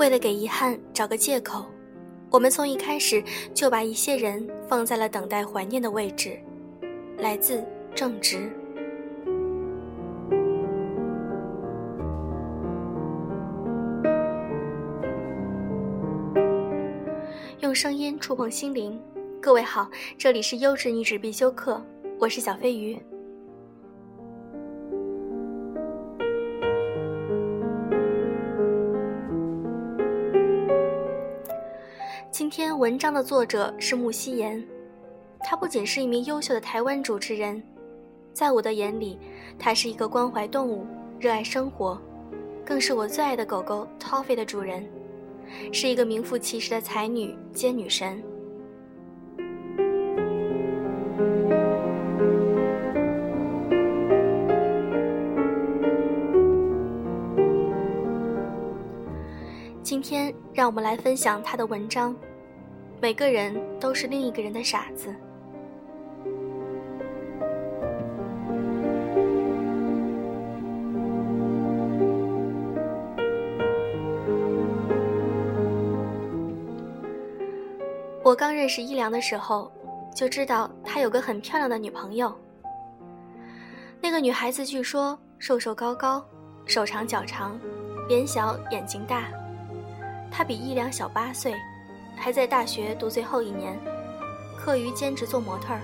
为了给遗憾找个借口，我们从一开始就把一些人放在了等待怀念的位置。来自正直。用声音触碰心灵，各位好，这里是优质女子必修课，我是小飞鱼。文章的作者是木希言，他不仅是一名优秀的台湾主持人，在我的眼里，他是一个关怀动物、热爱生活，更是我最爱的狗狗 Toffee 的主人，是一个名副其实的才女兼女神。今天，让我们来分享他的文章。每个人都是另一个人的傻子。我刚认识一良的时候，就知道他有个很漂亮的女朋友。那个女孩子据说瘦瘦高高，手长脚长，脸小眼睛大。她比一良小八岁。还在大学读最后一年，课余兼职做模特儿。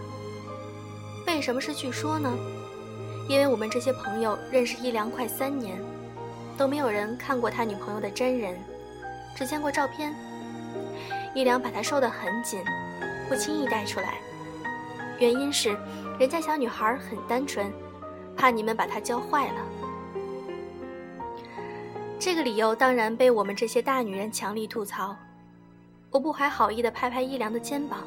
为什么是据说呢？因为我们这些朋友认识一良快三年，都没有人看过他女朋友的真人，只见过照片。一良把她收得很紧，不轻易带出来，原因是人家小女孩很单纯，怕你们把她教坏了。这个理由当然被我们这些大女人强力吐槽。我不怀好意地拍拍一良的肩膀。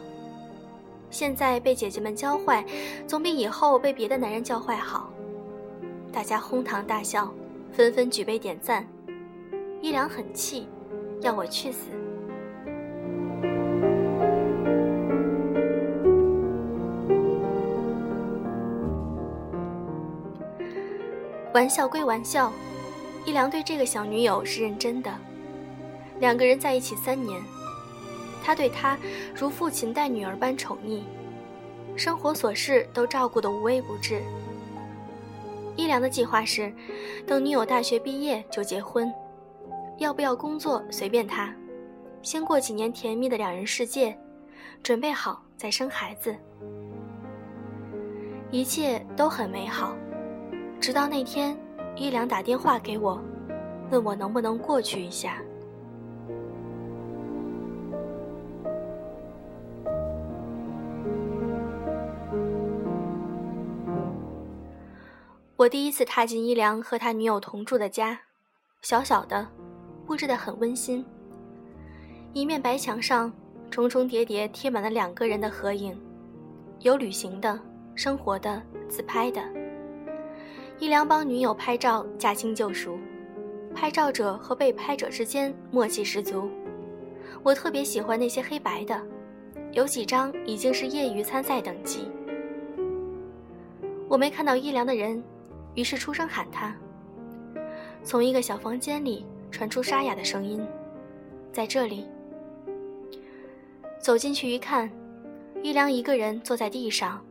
现在被姐姐们教坏，总比以后被别的男人教坏好。大家哄堂大笑，纷纷举杯点赞。一良很气，要我去死。玩笑归玩笑，一良对这个小女友是认真的。两个人在一起三年。他对他如父亲待女儿般宠溺，生活琐事都照顾得无微不至。一良的计划是，等女友大学毕业就结婚，要不要工作随便他，先过几年甜蜜的两人世界，准备好再生孩子。一切都很美好，直到那天，一良打电话给我，问我能不能过去一下。我第一次踏进一良和他女友同住的家，小小的，布置得很温馨。一面白墙上重重叠叠贴满了两个人的合影，有旅行的、生活的、自拍的。一良帮女友拍照，驾轻就熟，拍照者和被拍者之间默契十足。我特别喜欢那些黑白的，有几张已经是业余参赛等级。我没看到一良的人。于是出声喊他。从一个小房间里传出沙哑的声音：“在这里。”走进去一看，玉良一个人坐在地上，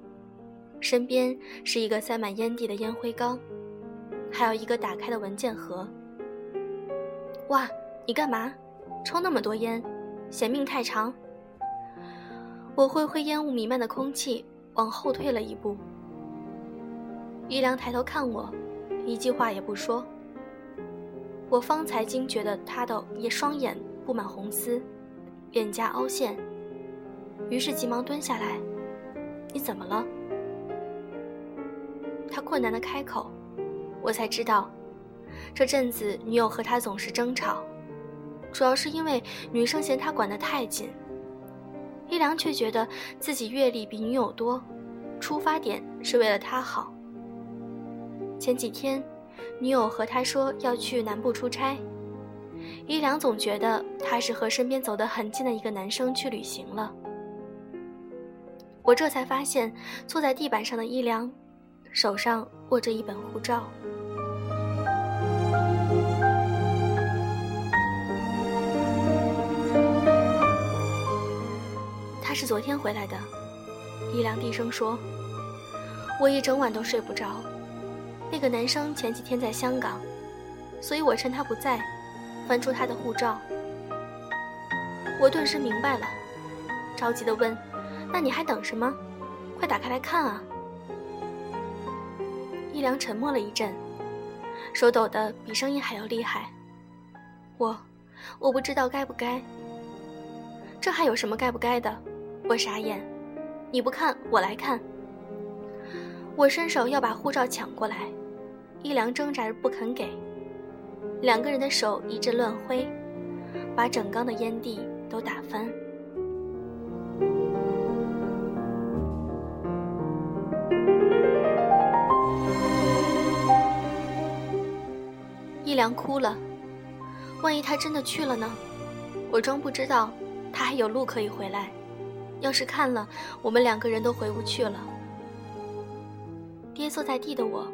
身边是一个塞满烟蒂的烟灰缸，还有一个打开的文件盒。哇，你干嘛？抽那么多烟，嫌命太长？我挥挥烟雾弥漫的空气，往后退了一步。一良抬头看我，一句话也不说。我方才惊觉的他的也双眼布满红丝，脸颊凹陷，于是急忙蹲下来：“你怎么了？”他困难的开口，我才知道，这阵子女友和他总是争吵，主要是因为女生嫌他管得太紧。一良却觉得自己阅历比女友多，出发点是为了他好。前几天，女友和他说要去南部出差，伊良总觉得他是和身边走得很近的一个男生去旅行了。我这才发现，坐在地板上的伊良，手上握着一本护照。他是昨天回来的，伊良低声说：“我一整晚都睡不着。”那个男生前几天在香港，所以我趁他不在，翻出他的护照。我顿时明白了，着急地问：‘那你还等什么？快打开来看啊！’一良沉默了一阵，手抖得比声音还要厉害。我，我不知道该不该。这还有什么该不该的？我傻眼。”你不看，我来看。我伸手要把护照抢过来，一良挣扎着不肯给。两个人的手一阵乱挥，把整缸的烟蒂都打翻。一良哭了，万一他真的去了呢？我装不知道，他还有路可以回来。要是看了，我们两个人都回不去了。跌坐在地的我，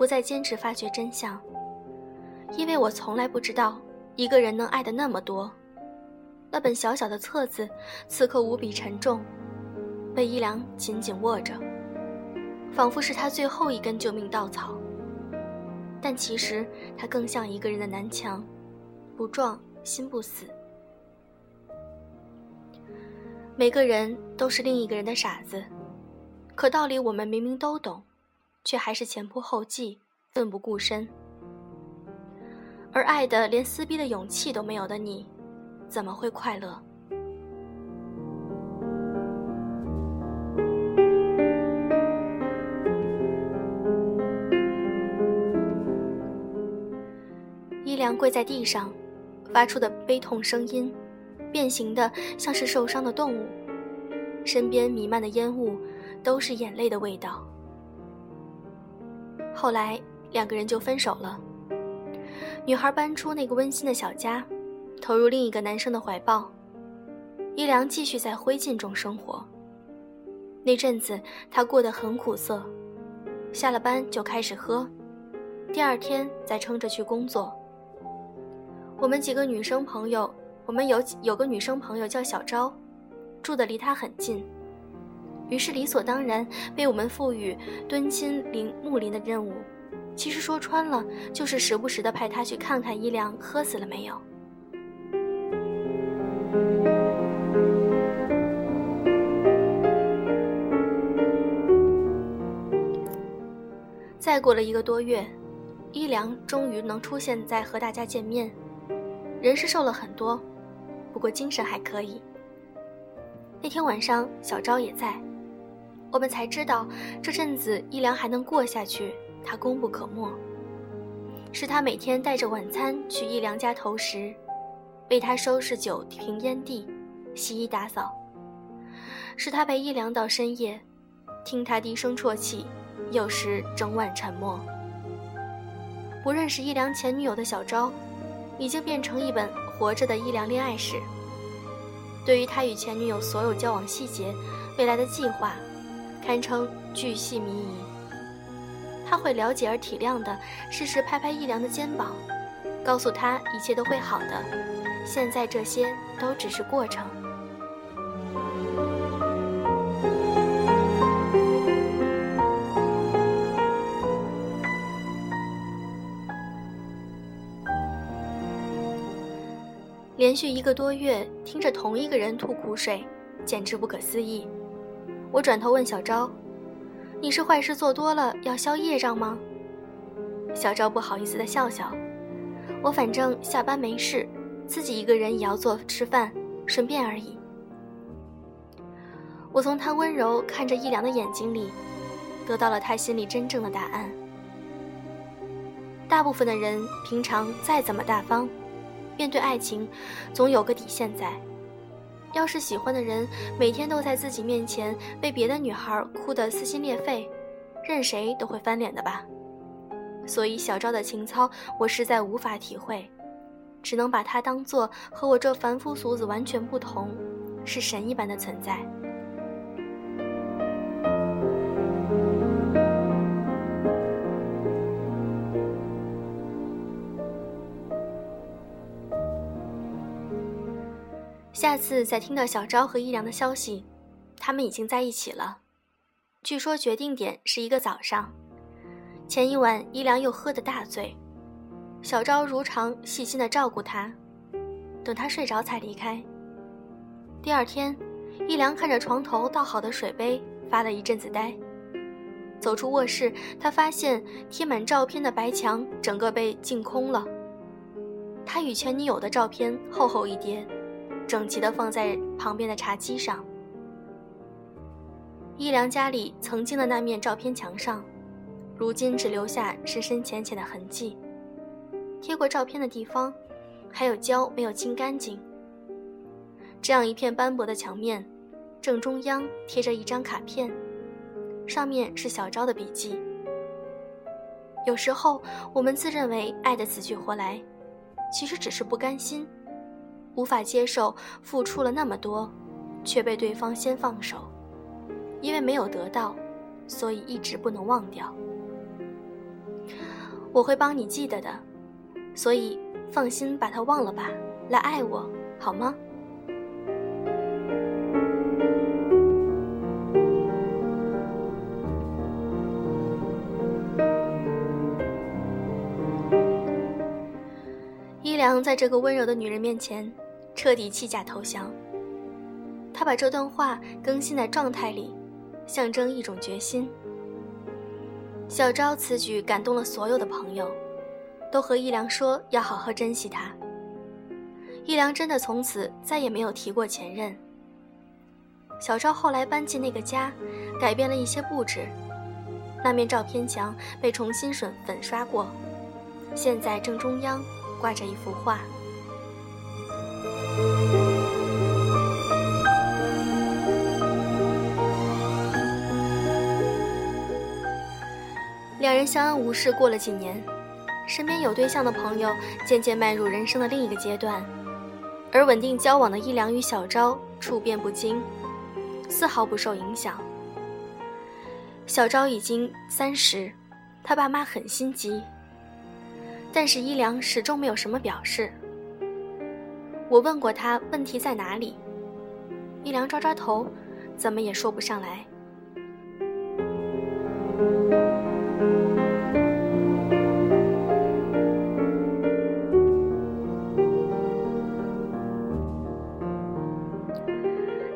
不再坚持发掘真相，因为我从来不知道一个人能爱的那么多。那本小小的册子，此刻无比沉重，被一良紧紧握着，仿佛是他最后一根救命稻草。但其实，他更像一个人的南墙，不撞心不死。每个人都是另一个人的傻子，可道理我们明明都懂，却还是前仆后继、奋不顾身。而爱的连撕逼的勇气都没有的你，怎么会快乐？伊良跪在地上，发出的悲痛声音。变形的像是受伤的动物，身边弥漫的烟雾都是眼泪的味道。后来两个人就分手了。女孩搬出那个温馨的小家，投入另一个男生的怀抱。一良继续在灰烬中生活。那阵子他过得很苦涩，下了班就开始喝，第二天再撑着去工作。我们几个女生朋友。我们有有个女生朋友叫小昭，住的离他很近，于是理所当然被我们赋予敦亲临睦邻的任务。其实说穿了，就是时不时的派他去看看伊良喝死了没有。再过了一个多月，伊良终于能出现在和大家见面，人是瘦了很多。不过精神还可以。那天晚上，小昭也在，我们才知道这阵子一良还能过下去，他功不可没。是他每天带着晚餐去一良家投食，为他收拾酒瓶烟蒂，洗衣打扫。是他陪一良到深夜，听他低声啜泣，有时整晚沉默。不认识一良前女友的小昭，已经变成一本。活着的伊良恋爱史，对于他与前女友所有交往细节、未来的计划，堪称巨细靡遗。他会了解而体谅的，适时拍拍伊良的肩膀，告诉他一切都会好的。现在这些都只是过程。连续一个多月听着同一个人吐苦水，简直不可思议。我转头问小昭：“你是坏事做多了要消业障吗？”小昭不好意思的笑笑：“我反正下班没事，自己一个人也要做吃饭，顺便而已。”我从他温柔看着一良的眼睛里，得到了他心里真正的答案。大部分的人平常再怎么大方。面对爱情，总有个底线在。要是喜欢的人每天都在自己面前被别的女孩哭得撕心裂肺，任谁都会翻脸的吧。所以小赵的情操，我实在无法体会，只能把他当做和我这凡夫俗子完全不同，是神一般的存在。下次再听到小昭和一良的消息，他们已经在一起了。据说决定点是一个早上，前一晚一良又喝得大醉，小昭如常细心的照顾他，等他睡着才离开。第二天，一良看着床头倒好的水杯，发了一阵子呆。走出卧室，他发现贴满照片的白墙整个被净空了。他与前女友的照片厚厚一叠，整齐地放在旁边的茶几上。一良家里曾经的那面照片墙上，如今只留下深深浅浅的痕迹。贴过照片的地方，还有胶没有清干净。这样一片斑驳的墙面，正中央贴着一张卡片，上面是小昭的笔记。有时候我们自认为爱得死去活来，其实只是不甘心，无法接受付出了那么多，却被对方先放手。因为没有得到，所以一直不能忘掉。我会帮你记得的，所以放心把它忘了吧，来爱我好吗？伊良在这个温柔的女人面前，彻底弃甲投降。他把这段话更新在状态里。象征一种决心。小昭此举感动了所有的朋友，都和一良说要好好珍惜他。一良真的从此再也没有提过前任。小昭后来搬进那个家，改变了一些布置，那面照片墙被重新粉粉刷过，现在正中央挂着一幅画。两人相安无事过了几年，身边有对象的朋友渐渐迈入人生的另一个阶段，而稳定交往的一良与小昭处变不惊，丝毫不受影响。小昭已经三十，他爸妈很心急，但是一良始终没有什么表示。我问过他问题在哪里，一良抓抓头，怎么也说不上来。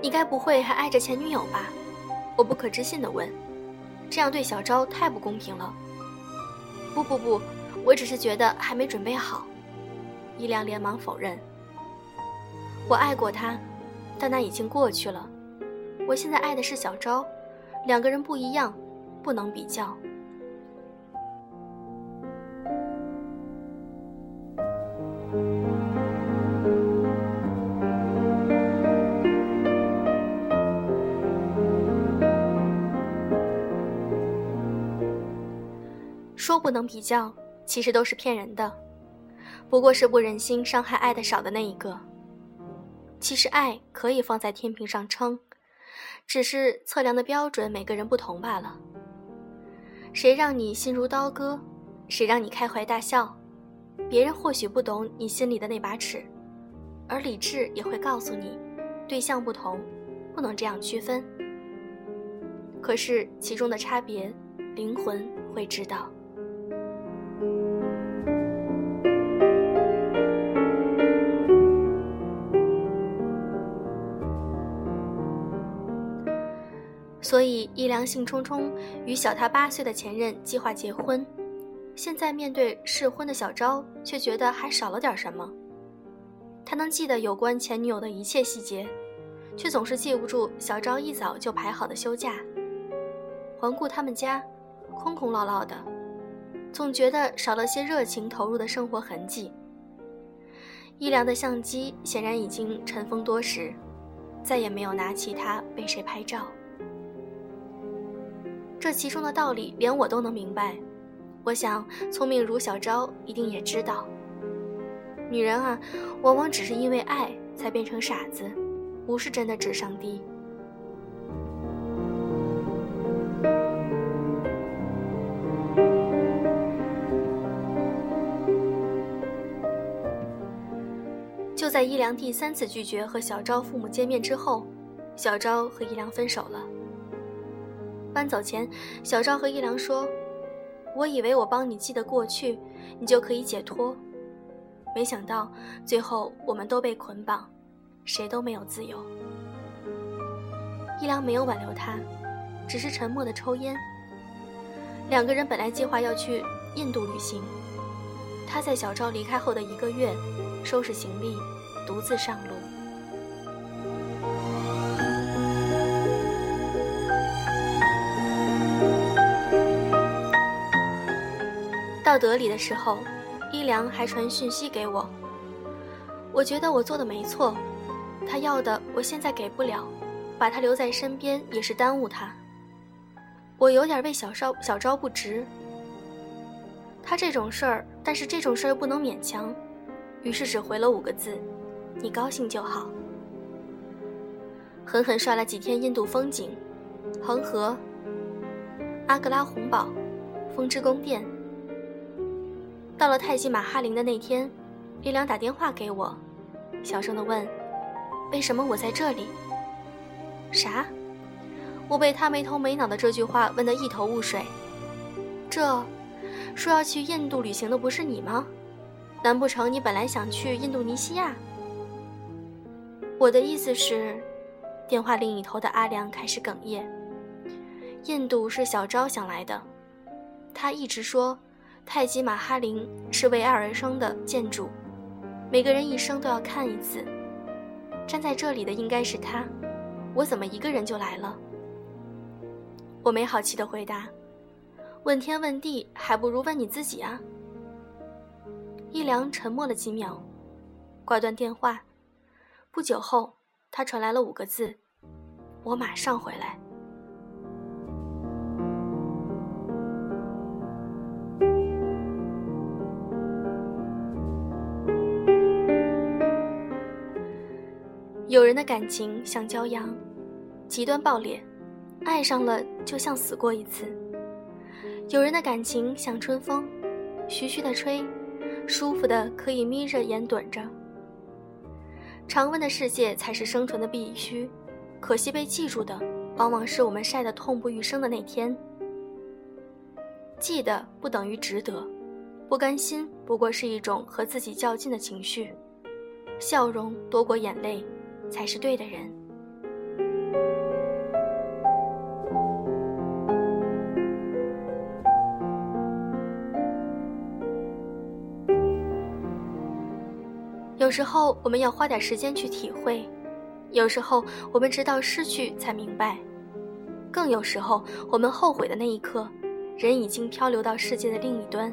你该不会还爱着前女友吧？我不可置信的问。这样对小昭太不公平了。不不不，我只是觉得还没准备好。伊良连忙否认。我爱过他，但那已经过去了。我现在爱的是小昭，两个人不一样，不能比较。说不能比较，其实都是骗人的，不过是不忍心伤害爱的少的那一个。其实爱可以放在天平上称，只是测量的标准每个人不同罢了。谁让你心如刀割，谁让你开怀大笑，别人或许不懂你心里的那把尺，而理智也会告诉你，对象不同，不能这样区分。可是其中的差别，灵魂会知道。所以，一良兴冲冲与小他八岁的前任计划结婚，现在面对适婚的小昭，却觉得还少了点什么。他能记得有关前女友的一切细节，却总是记不住小昭一早就排好的休假。环顾他们家，空空落落的，总觉得少了些热情投入的生活痕迹。一良的相机显然已经尘封多时，再也没有拿起它为谁拍照。这其中的道理，连我都能明白。我想，聪明如小昭一定也知道。女人啊，往往只是因为爱才变成傻子，不是真的智商低。就在伊良第三次拒绝和小昭父母见面之后，小昭和伊良分手了。搬走前，小昭和一良说：“我以为我帮你记得过去，你就可以解脱。没想到最后我们都被捆绑，谁都没有自由。”一良没有挽留他，只是沉默的抽烟。两个人本来计划要去印度旅行，他在小昭离开后的一个月，收拾行李，独自上路。到德里的时候，一良还传讯息给我。我觉得我做的没错，他要的我现在给不了，把他留在身边也是耽误他。我有点为小昭小昭不值。他这种事儿，但是这种事儿又不能勉强，于是只回了五个字：“你高兴就好。”狠狠刷了几天印度风景，恒河、阿格拉红堡、风之宫殿。到了泰姬玛哈陵的那天，一良打电话给我，小声的问：“为什么我在这里？”啥？我被他没头没脑的这句话问得一头雾水。这，说要去印度旅行的不是你吗？难不成你本来想去印度尼西亚？我的意思是，电话另一头的阿良开始哽咽。印度是小昭想来的，他一直说。泰姬玛哈林是为爱而生的建筑，每个人一生都要看一次。站在这里的应该是他，我怎么一个人就来了？我没好气的回答：“问天问地，还不如问你自己啊。”一良沉默了几秒，挂断电话。不久后，他传来了五个字：“我马上回来。”有人的感情像骄阳，极端爆裂，爱上了就像死过一次；有人的感情像春风，徐徐的吹，舒服的可以眯着眼盹着。常温的世界才是生存的必须，可惜被记住的，往往是我们晒得痛不欲生的那天。记得不等于值得，不甘心不过是一种和自己较劲的情绪，笑容多过眼泪。才是对的人。有时候我们要花点时间去体会，有时候我们直到失去才明白，更有时候我们后悔的那一刻，人已经漂流到世界的另一端。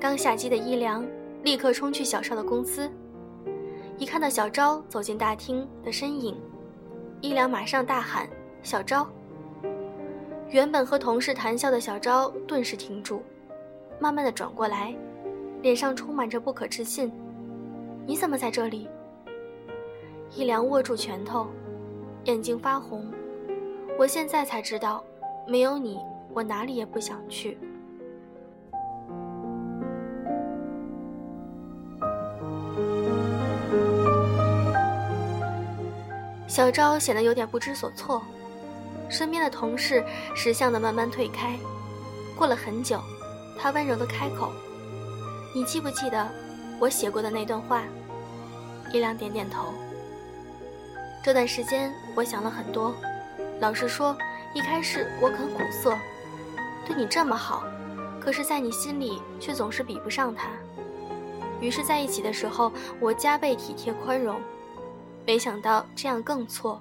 刚下机的伊良立刻冲去小邵的公司。一看到小昭走进大厅的身影，一良马上大喊：“小昭！”原本和同事谈笑的小昭顿时停住，慢慢的转过来，脸上充满着不可置信：“你怎么在这里？”一良握住拳头，眼睛发红：“我现在才知道，没有你，我哪里也不想去。”小昭显得有点不知所措，身边的同事识相的慢慢退开。过了很久，他温柔的开口：“你记不记得我写过的那段话？”一良点点头。这段时间我想了很多，老实说，一开始我很苦涩，对你这么好，可是，在你心里却总是比不上他。于是，在一起的时候，我加倍体贴宽容。没想到这样更错，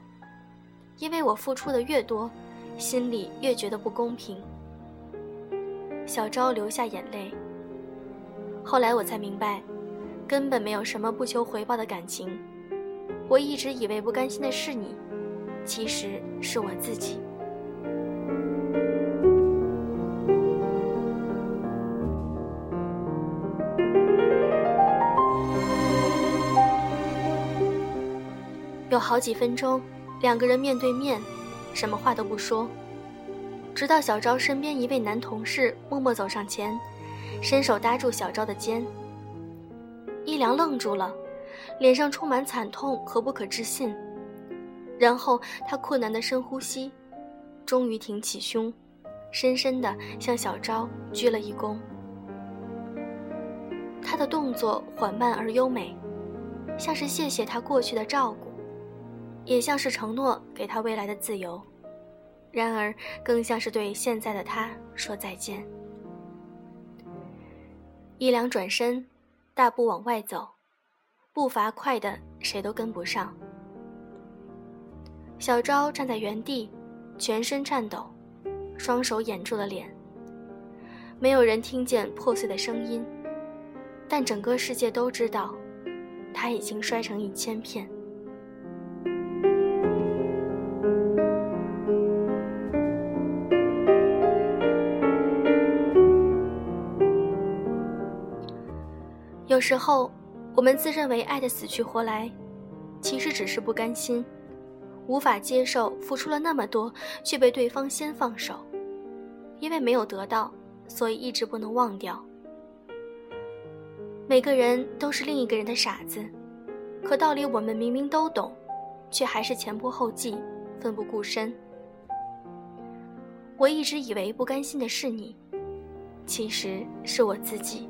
因为我付出的越多，心里越觉得不公平。小昭流下眼泪。后来我才明白，根本没有什么不求回报的感情。我一直以为不甘心的是你，其实是我自己。有好几分钟，两个人面对面，什么话都不说，直到小昭身边一位男同事默默走上前，伸手搭住小昭的肩。一良愣住了，脸上充满惨痛和不可置信。然后他困难的深呼吸，终于挺起胸，深深的向小昭鞠了一躬。他的动作缓慢而优美，像是谢谢他过去的照顾，也像是承诺给他未来的自由，然而更像是对现在的他说再见。一良转身，大步往外走，步伐快的谁都跟不上。小昭站在原地，全身颤抖，双手掩住了脸。没有人听见破碎的声音。但整个世界都知道，他已经摔成一千片。有时候，我们自认为爱的死去活来，其实只是不甘心，无法接受付出了那么多却被对方先放手，因为没有得到，所以一直不能忘掉。每个人都是另一个人的傻子，可道理我们明明都懂，却还是前仆后继，奋不顾身。我一直以为不甘心的是你，其实是我自己。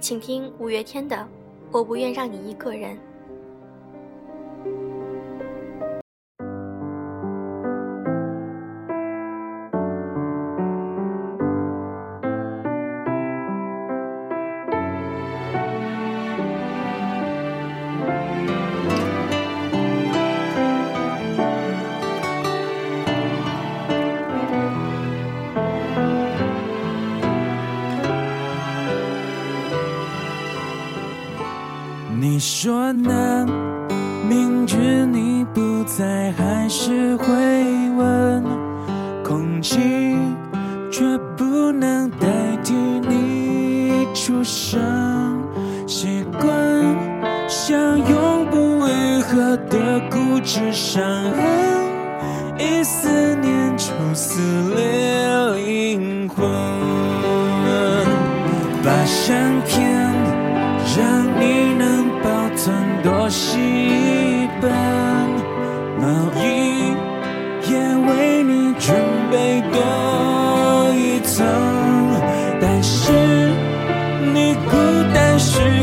请听五月天的《我不愿让你一个人》。难？明知你不在，还是会问。空气却不能代替你出声。习惯像永不愈合的固执伤痕，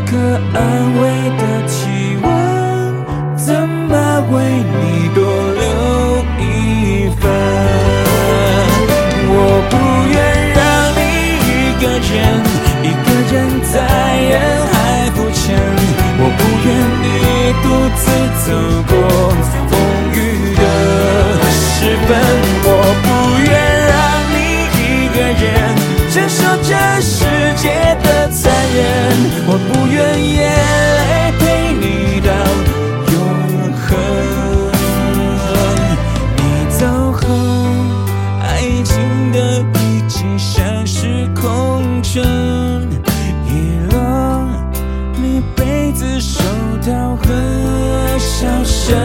可安慰的体温，怎么为你多留一份？我不愿让你一个人，一个人在人海浮沉。我不愿你独自走过风雨的时分，刀和小声，